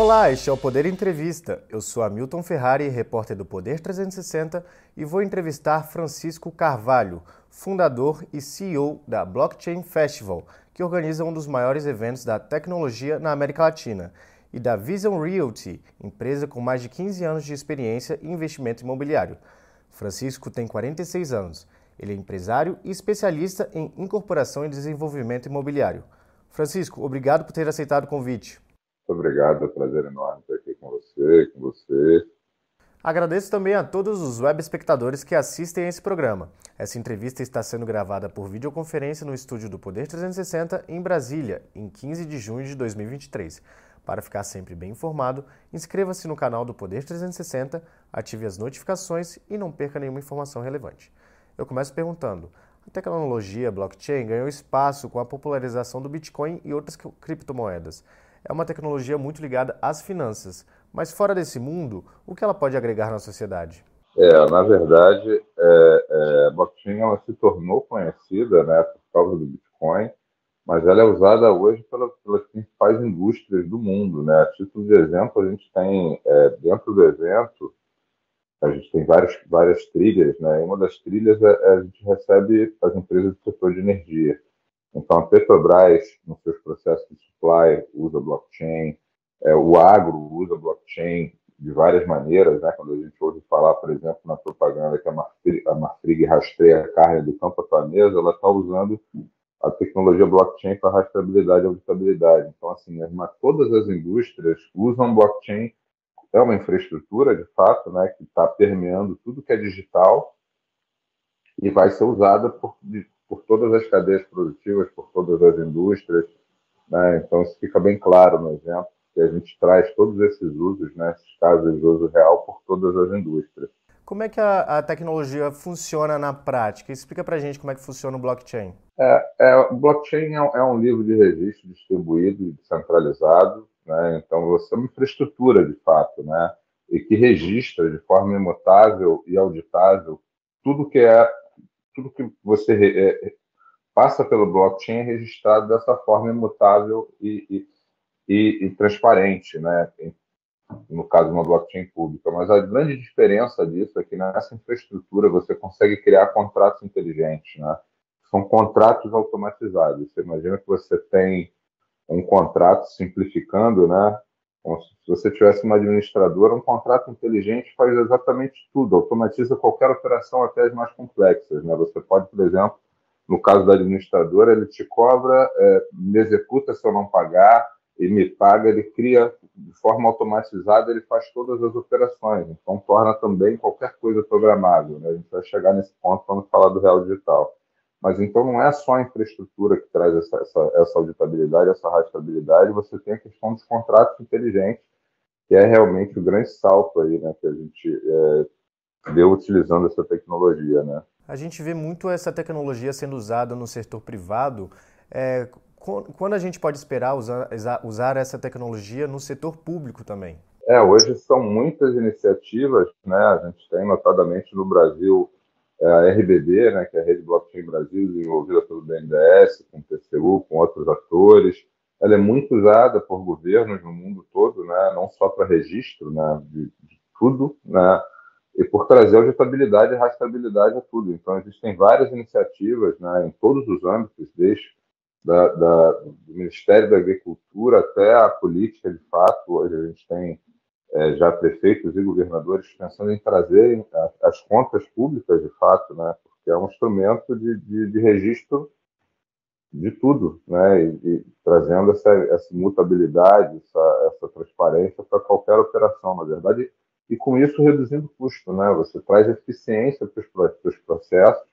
Olá, este é o Poder Entrevista. Eu sou Hamilton Ferrari, repórter do Poder 360, e vou entrevistar Francisco Carvalho, fundador e CEO da Blockchain Festival, que organiza um dos maiores eventos da tecnologia na América Latina, e da Vision Realty, empresa com mais de 15 anos de experiência em investimento imobiliário. Francisco tem 46 anos. Ele é empresário e especialista em incorporação e desenvolvimento imobiliário. Francisco, obrigado por ter aceitado o convite. Muito obrigado, é um prazer enorme estar aqui com você, com você. Agradeço também a todos os web espectadores que assistem a esse programa. Essa entrevista está sendo gravada por videoconferência no estúdio do Poder 360 em Brasília, em 15 de junho de 2023. Para ficar sempre bem informado, inscreva-se no canal do Poder 360, ative as notificações e não perca nenhuma informação relevante. Eu começo perguntando: a tecnologia blockchain ganhou espaço com a popularização do Bitcoin e outras criptomoedas é uma tecnologia muito ligada às finanças. Mas fora desse mundo, o que ela pode agregar na sociedade? É, na verdade, é, é, a blockchain ela se tornou conhecida né, por causa do Bitcoin, mas ela é usada hoje pelas, pelas principais indústrias do mundo. Né? A título de exemplo, a gente tem, é, dentro do evento, a gente tem várias, várias trilhas, né? E uma das trilhas é, é, a gente recebe as empresas do setor de energia. Então, a Petrobras, nos seus processos de supply, usa blockchain, é, o agro usa blockchain de várias maneiras, né? quando a gente ouve falar, por exemplo, na propaganda que a Marfrig, rastreia a carne do campo à tua mesa, ela está usando a tecnologia blockchain para rastreabilidade e auditabilidade. Então, assim, todas as indústrias usam blockchain, é uma infraestrutura, de fato, né, que está permeando tudo que é digital e vai ser usada por, por todas as cadeias produtivas, por todas as indústrias. Né? Então, isso fica bem claro no exemplo, que a gente traz todos esses usos, né, esses casos de uso real, por todas as indústrias. Como é que a, a tecnologia funciona na prática? Explica para a gente como é que funciona o blockchain. É, é, o blockchain é, é, um livro de registro distribuído e descentralizado, né? então você é uma infraestrutura de fato, né? e que registra de forma imutável e auditável tudo que é tudo que você é, passa pelo blockchain é registrado dessa forma imutável e, e, e, e transparente, né? no caso, uma blockchain pública. Mas a grande diferença disso é que nessa infraestrutura você consegue criar contratos inteligentes, né? São contratos automatizados. Você imagina que você tem um contrato simplificando, né? Como se você tivesse uma administradora, um contrato inteligente faz exatamente tudo, automatiza qualquer operação, até as mais complexas. Né? Você pode, por exemplo, no caso da administradora, ele te cobra, é, me executa se eu não pagar e me paga, ele cria de forma automatizada, ele faz todas as operações. Então, torna também qualquer coisa programável. Né? A gente vai chegar nesse ponto quando falar do real digital. Mas então não é só a infraestrutura que traz essa, essa, essa auditabilidade, essa rastreabilidade, você tem a questão dos contratos inteligentes, que é realmente o grande salto aí, né, que a gente é, deu utilizando essa tecnologia, né. A gente vê muito essa tecnologia sendo usada no setor privado. É, quando a gente pode esperar usar, usar essa tecnologia no setor público também? É, hoje são muitas iniciativas, né? A gente tem notadamente no Brasil é a RBD, né, que é a Rede Blockchain Brasil, desenvolvida pelo BNDES, com o TCU, com outros atores. Ela é muito usada por governos no mundo todo, né, não só para registro né, de, de, tudo, né, e por trazer auditabilidade e rastreabilidade a tudo. Então, existem várias iniciativas né, em todos os âmbitos, desde da, da, do Ministério da Agricultura até a política, de fato. Hoje a gente tem é, já prefeitos e governadores pensando em trazer as contas públicas, de fato, né, porque é um instrumento de, de, de registro de tudo, né, e, e trazendo essa, essa mutabilidade, essa, essa transparência para qualquer operação, na verdade, e com isso reduzindo custo, né, você traz eficiência para os processos,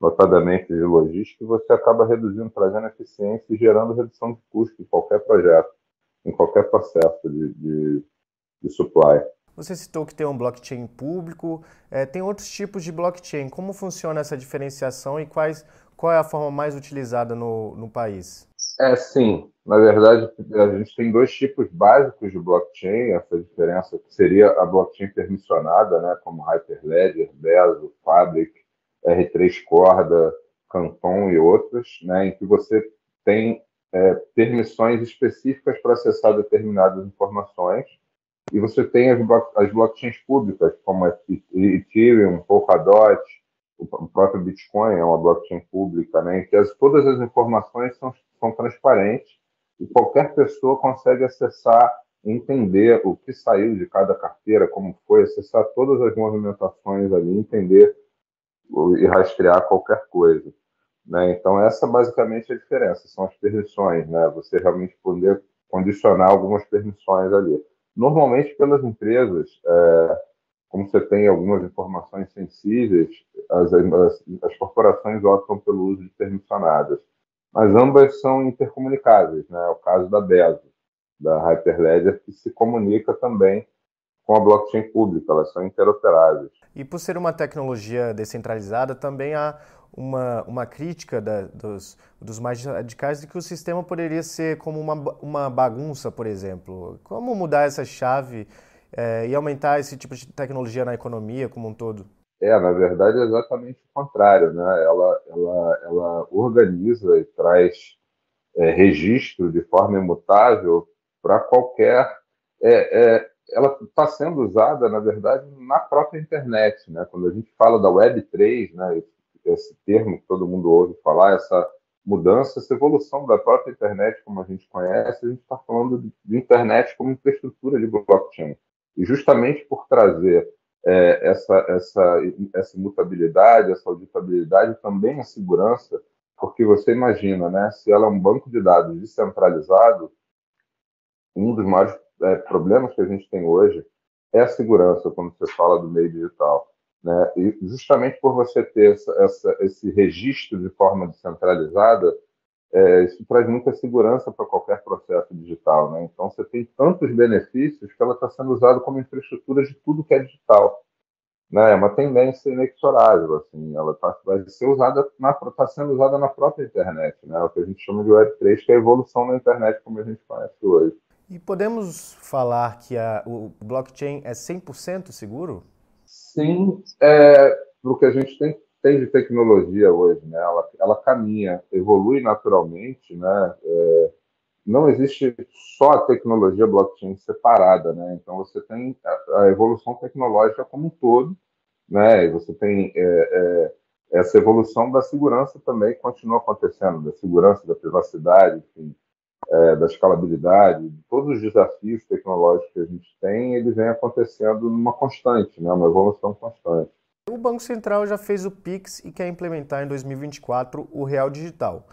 notadamente de logística, e você acaba reduzindo, trazendo eficiência e gerando redução de custo em qualquer projeto, em qualquer processo de, de de supply. Você citou que tem um blockchain público, é, tem outros tipos de blockchain. Como funciona essa diferenciação e quais, qual é a forma mais utilizada no, no país? É, sim. Na verdade, a gente tem dois tipos básicos de blockchain. Essa diferença seria a blockchain permissionada, né, como Hyperledger, Bezo, Fabric, R3 Corda, Canton e outras, né, em que você tem é, permissões específicas para acessar determinadas informações, e você tem as, as blockchains públicas, como Ethereum, Polkadot, o próprio Bitcoin é uma blockchain pública, né, em que as, todas as informações são, são transparentes e qualquer pessoa consegue acessar, entender o que saiu de cada carteira, como foi, acessar todas as movimentações ali, entender e rastrear qualquer coisa. Né? Então, essa basicamente é a diferença, são as permissões, né? você realmente poder condicionar algumas permissões ali. Normalmente, pelas empresas, é, como você tem algumas informações sensíveis, as, as, as, corporações optam pelo uso de permissionadas. Mas ambas são intercomunicáveis, né? É o caso da BESO, da Hyperledger, que se comunica também com a blockchain pública, elas são interoperáveis. E por ser uma tecnologia descentralizada, também há uma, uma crítica da, dos, dos mais radicais de que o sistema poderia ser como uma, uma bagunça, por exemplo. Como mudar essa chave é, e aumentar esse tipo de tecnologia na economia como um todo? É, na verdade é exatamente o contrário, né? Ela, ela, ela organiza e traz é, registro de forma imutável para qualquer. É, é ela está sendo usada, na verdade, na própria internet, né? Quando a gente fala da Web 3, né? Esse termo que todo mundo ouve falar, essa mudança, essa evolução da própria internet, como a gente conhece, a gente está falando de internet como infraestrutura de blockchain. E justamente por trazer é, essa, essa, essa imutabilidade, essa auditabilidade, também a segurança, porque você imagina, né, se ela é um banco de dados descentralizado, um dos maiores é, problemas que a gente tem hoje é a segurança quando você fala do meio digital. Né? E justamente por você ter essa, essa, esse registro de forma descentralizada, é, isso traz muita segurança para qualquer processo digital. Né? Então, você tem tantos benefícios que ela está sendo usada como infraestrutura de tudo que é digital. Né? É uma tendência inexorável. Assim, ela tá, vai ser usada, está sendo usada na própria internet, né? o que a gente chama de Web3, que é a evolução da internet como a gente conhece hoje. E podemos falar que a, o blockchain é 100% seguro? Sim, é, o que a gente tem tem de tecnologia hoje, né? Ela, ela caminha, evolui naturalmente, né? É, não existe só a tecnologia blockchain separada, né? Então você tem a, a evolução tecnológica como um todo, né? E você tem é, é, essa evolução da segurança também continua acontecendo, da segurança, da privacidade, enfim, é, da escalabilidade, de todos os desafios tecnológicos que a gente tem, eles vêm acontecendo numa constante, né? Uma evolução constante. O Banco Central já fez o PIX e quer implementar em 2024 o Real Digital.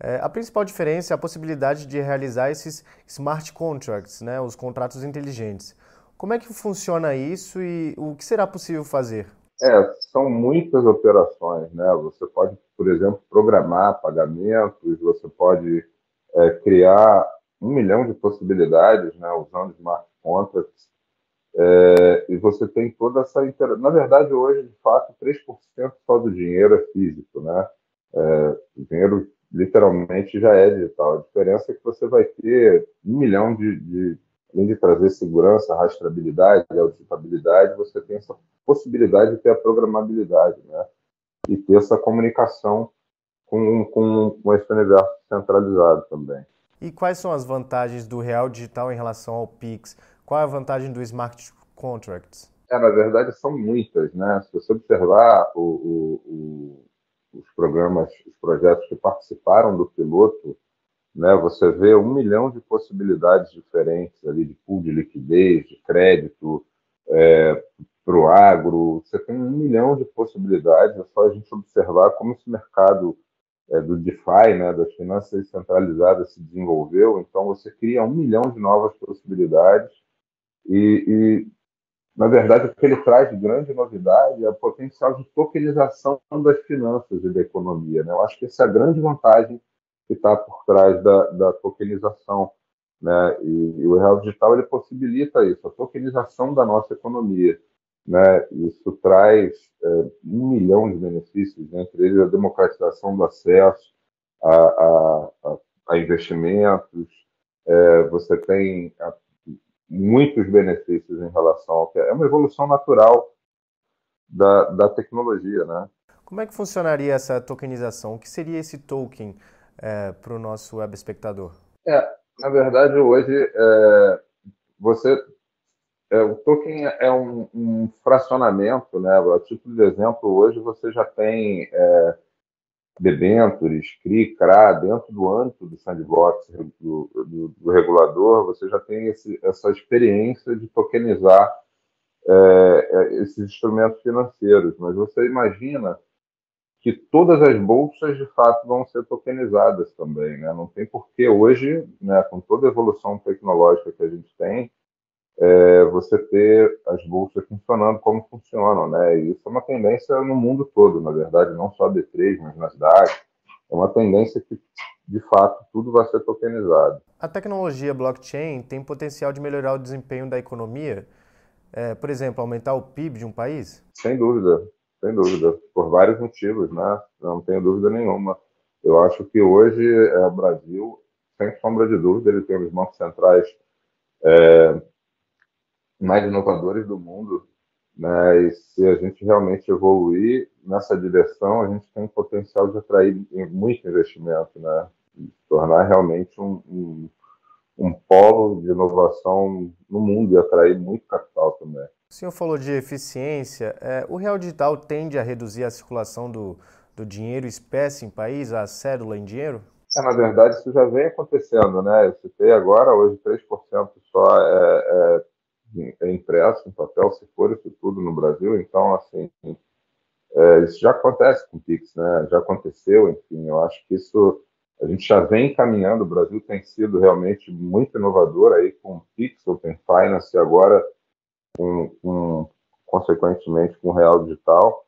É, a principal diferença é a possibilidade de realizar esses smart contracts, né, os contratos inteligentes. Como é que funciona isso e o que será possível fazer? É, são muitas operações, né? Você pode, por exemplo, programar pagamentos, você pode é, criar um milhão de possibilidades, né, usando smart contracts. É, e você tem toda essa interação. Na verdade, hoje, de fato, 3% só do dinheiro é físico, né? É, o dinheiro literalmente já é digital. A diferença é que você vai ter um milhão de, de além de trazer segurança, rastreabilidade, auditabilidade, você tem essa possibilidade de ter a programabilidade, né? E ter essa comunicação com, com, com esse universo centralizado também. E quais são as vantagens do real digital em relação ao Pix? Qual é a vantagem do smart contracts? É, na verdade, são muitas, né? Se você observar o, o, o, os programas, os projetos que participaram do piloto, né, você vê um milhão de possibilidades diferentes ali de pool de liquidez, de crédito é, para o agro. Você tem um milhão de possibilidades. É só a gente observar como esse mercado é, do DeFi, né, das finanças centralizadas, se desenvolveu. Então, você cria um milhão de novas possibilidades e, e, na verdade, o que ele traz de grande novidade é o potencial de tokenização das finanças e da economia. Né? Eu acho que essa é a grande vantagem que está por trás da, da tokenização. Né? E, e, o real digital ele possibilita isso, a tokenização da nossa economia. Né? Isso traz é, um milhão de benefícios, né? entre eles a democratização do acesso a, a, a, a investimentos, é, você tem a muitos benefícios em relação ao que é, é uma evolução natural da, da tecnologia, né? Como é que funcionaria essa tokenização? O que seria esse token? é, para o nosso web espectador? É, na verdade, hoje, é, você é, o token é um, um, fracionamento, né? A título de exemplo, hoje você já tem é, debêntures, CRI, CRA, dentro do âmbito do sandbox do, do, do regulador, você já tem esse, essa experiência de tokenizar é, é, esses instrumentos financeiros. Mas você imagina que todas as bolsas, de fato, vão ser tokenizadas também. Né? Não tem porquê hoje, né, com toda a evolução tecnológica que a gente tem, é, você ter as bolsas funcionando como funcionam, né? E isso é uma tendência no mundo todo, na verdade, não só a B3, mas nas DAC. É uma tendência que, de fato, tudo vai ser tokenizado. A tecnologia blockchain tem potencial de melhorar o desempenho da economia? É, por exemplo, aumentar o PIB de um país? Sem dúvida, sem dúvida. Por vários motivos, né? Não tenho dúvida nenhuma. Eu acho que hoje é, o Brasil, sem sombra de dúvida, ele tem os bancos centrais é, mais inovadores do mundo, né? E se a gente realmente evoluir nessa direção, a gente tem potencial de atrair muito investimento, né? E tornar realmente um, um, um polo de inovação no mundo e atrair muito capital também. O senhor falou de eficiência. É, o real digital tende a reduzir a circulação do, do dinheiro espécie em país, a cédula em dinheiro? É, na verdade, isso já vem acontecendo, né? Eu citei agora, hoje 3% só é, é impresso em papel, se for isso tudo no Brasil. Então, assim, é, isso já acontece com o Pix, né? Já aconteceu, enfim. Eu acho que isso a gente já vem caminhando. O Brasil tem sido realmente muito inovador aí com o Pix, Open Finance e agora, com, com, consequentemente, com o Real Digital,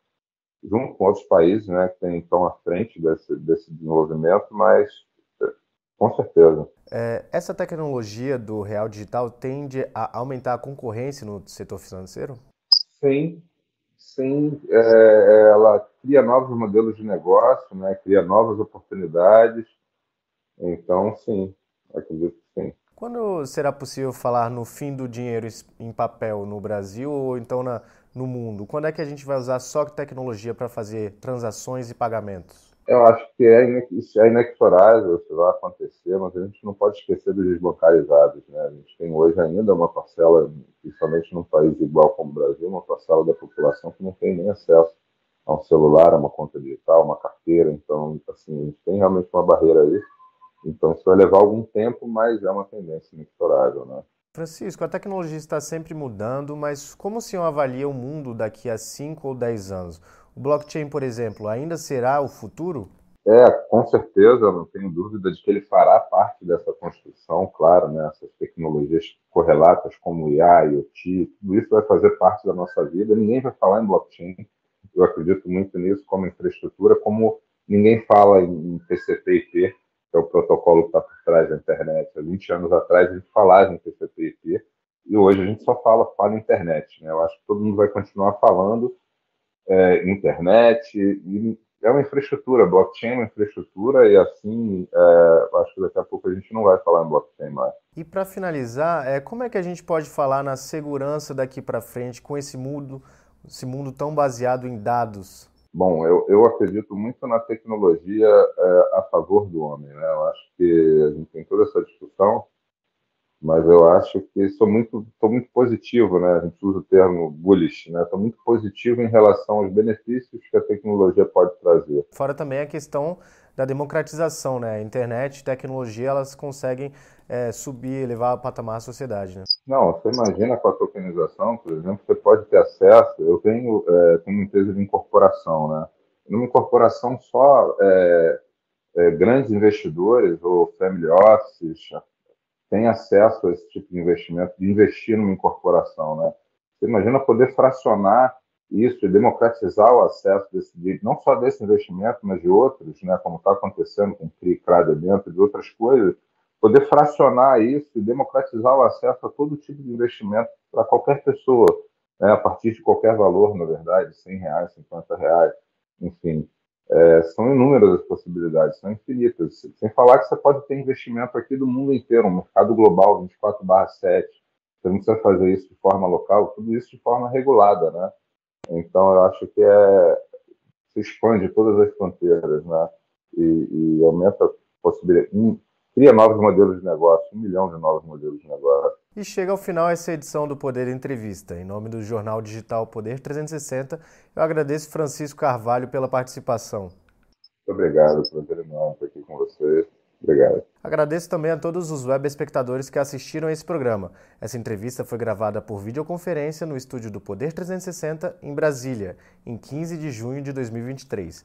junto com outros países, né, que estão à frente desse, desse desenvolvimento, mas com certeza. É, essa tecnologia do real digital tende a aumentar a concorrência no setor financeiro? Sim, sim. É, ela cria novos modelos de negócio, né? cria novas oportunidades. Então, sim, acredito que sim. Quando será possível falar no fim do dinheiro em papel no Brasil ou então na, no mundo? Quando é que a gente vai usar só tecnologia para fazer transações e pagamentos? Eu acho que é, isso é inexorável, isso vai acontecer, mas a gente não pode esquecer dos desbancarizados. Né? A gente tem hoje ainda uma parcela, principalmente num país igual como o Brasil, uma parcela da população que não tem nem acesso a um celular, a uma conta digital, uma carteira. Então, assim, a gente tem realmente uma barreira aí. Então, isso vai levar algum tempo, mas é uma tendência inexorável. Né? Francisco, a tecnologia está sempre mudando, mas como o senhor avalia o mundo daqui a 5 ou 10 anos? O blockchain, por exemplo, ainda será o futuro? É, com certeza, não tenho dúvida de que ele fará parte dessa construção, claro, né? essas tecnologias correlatas como IA, IoT, tudo isso vai fazer parte da nossa vida. Ninguém vai falar em blockchain, eu acredito muito nisso como infraestrutura, como ninguém fala em TCP/IP, que é o protocolo que está por trás da internet. Há 20 anos atrás a gente falava em TCP/IP e hoje a gente só fala, fala internet. Né? Eu acho que todo mundo vai continuar falando é, internet, e é uma infraestrutura, blockchain é uma infraestrutura, e assim, é, acho que daqui a pouco a gente não vai falar em blockchain mais. E para finalizar, é, como é que a gente pode falar na segurança daqui para frente com esse mundo, esse mundo tão baseado em dados? Bom, eu, eu acredito muito na tecnologia é, a favor do homem. Né? Eu acho que a gente tem toda essa discussão mas eu acho que sou muito, estou muito positivo, né? A gente usa o termo bullish, né? Estou muito positivo em relação aos benefícios que a tecnologia pode trazer. Fora também a questão da democratização, né? Internet, tecnologia, elas conseguem é, subir, elevar o patamar da sociedade, né? Não, você imagina com a tokenização, por exemplo, você pode ter acesso. Eu tenho, é, tenho uma empresa de incorporação, né? Numa incorporação só é, é, grandes investidores ou family offices, tem acesso a esse tipo de investimento, de investir numa incorporação, né? Você imagina poder fracionar isso e democratizar o acesso desse, não só desse investimento, mas de outros, né? Como está acontecendo com o CRI, CRAD dentro de outras coisas, poder fracionar isso e democratizar o acesso a todo tipo de investimento para qualquer pessoa, né? a partir de qualquer valor, na verdade, 100 reais, 50 reais, enfim. É, são inúmeras as possibilidades, são infinitas. Sem falar que você pode ter investimento aqui do mundo inteiro, um mercado global 24/7. Você não precisa fazer isso de forma local, tudo isso de forma regulada, né? Então eu acho que é se expande todas as fronteiras, né? E, e aumenta possibilidade, um, cria novos modelos de negócio, um milhão de novos modelos de negócio. E chega ao final essa edição do Poder Entrevista. Em nome do jornal digital Poder 360, eu agradeço Francisco Carvalho pela participação. Muito obrigado, prazer enorme estar aqui com você. Obrigado. Agradeço também a todos os web espectadores que assistiram a esse programa. Essa entrevista foi gravada por videoconferência no estúdio do Poder 360 em Brasília, em 15 de junho de 2023.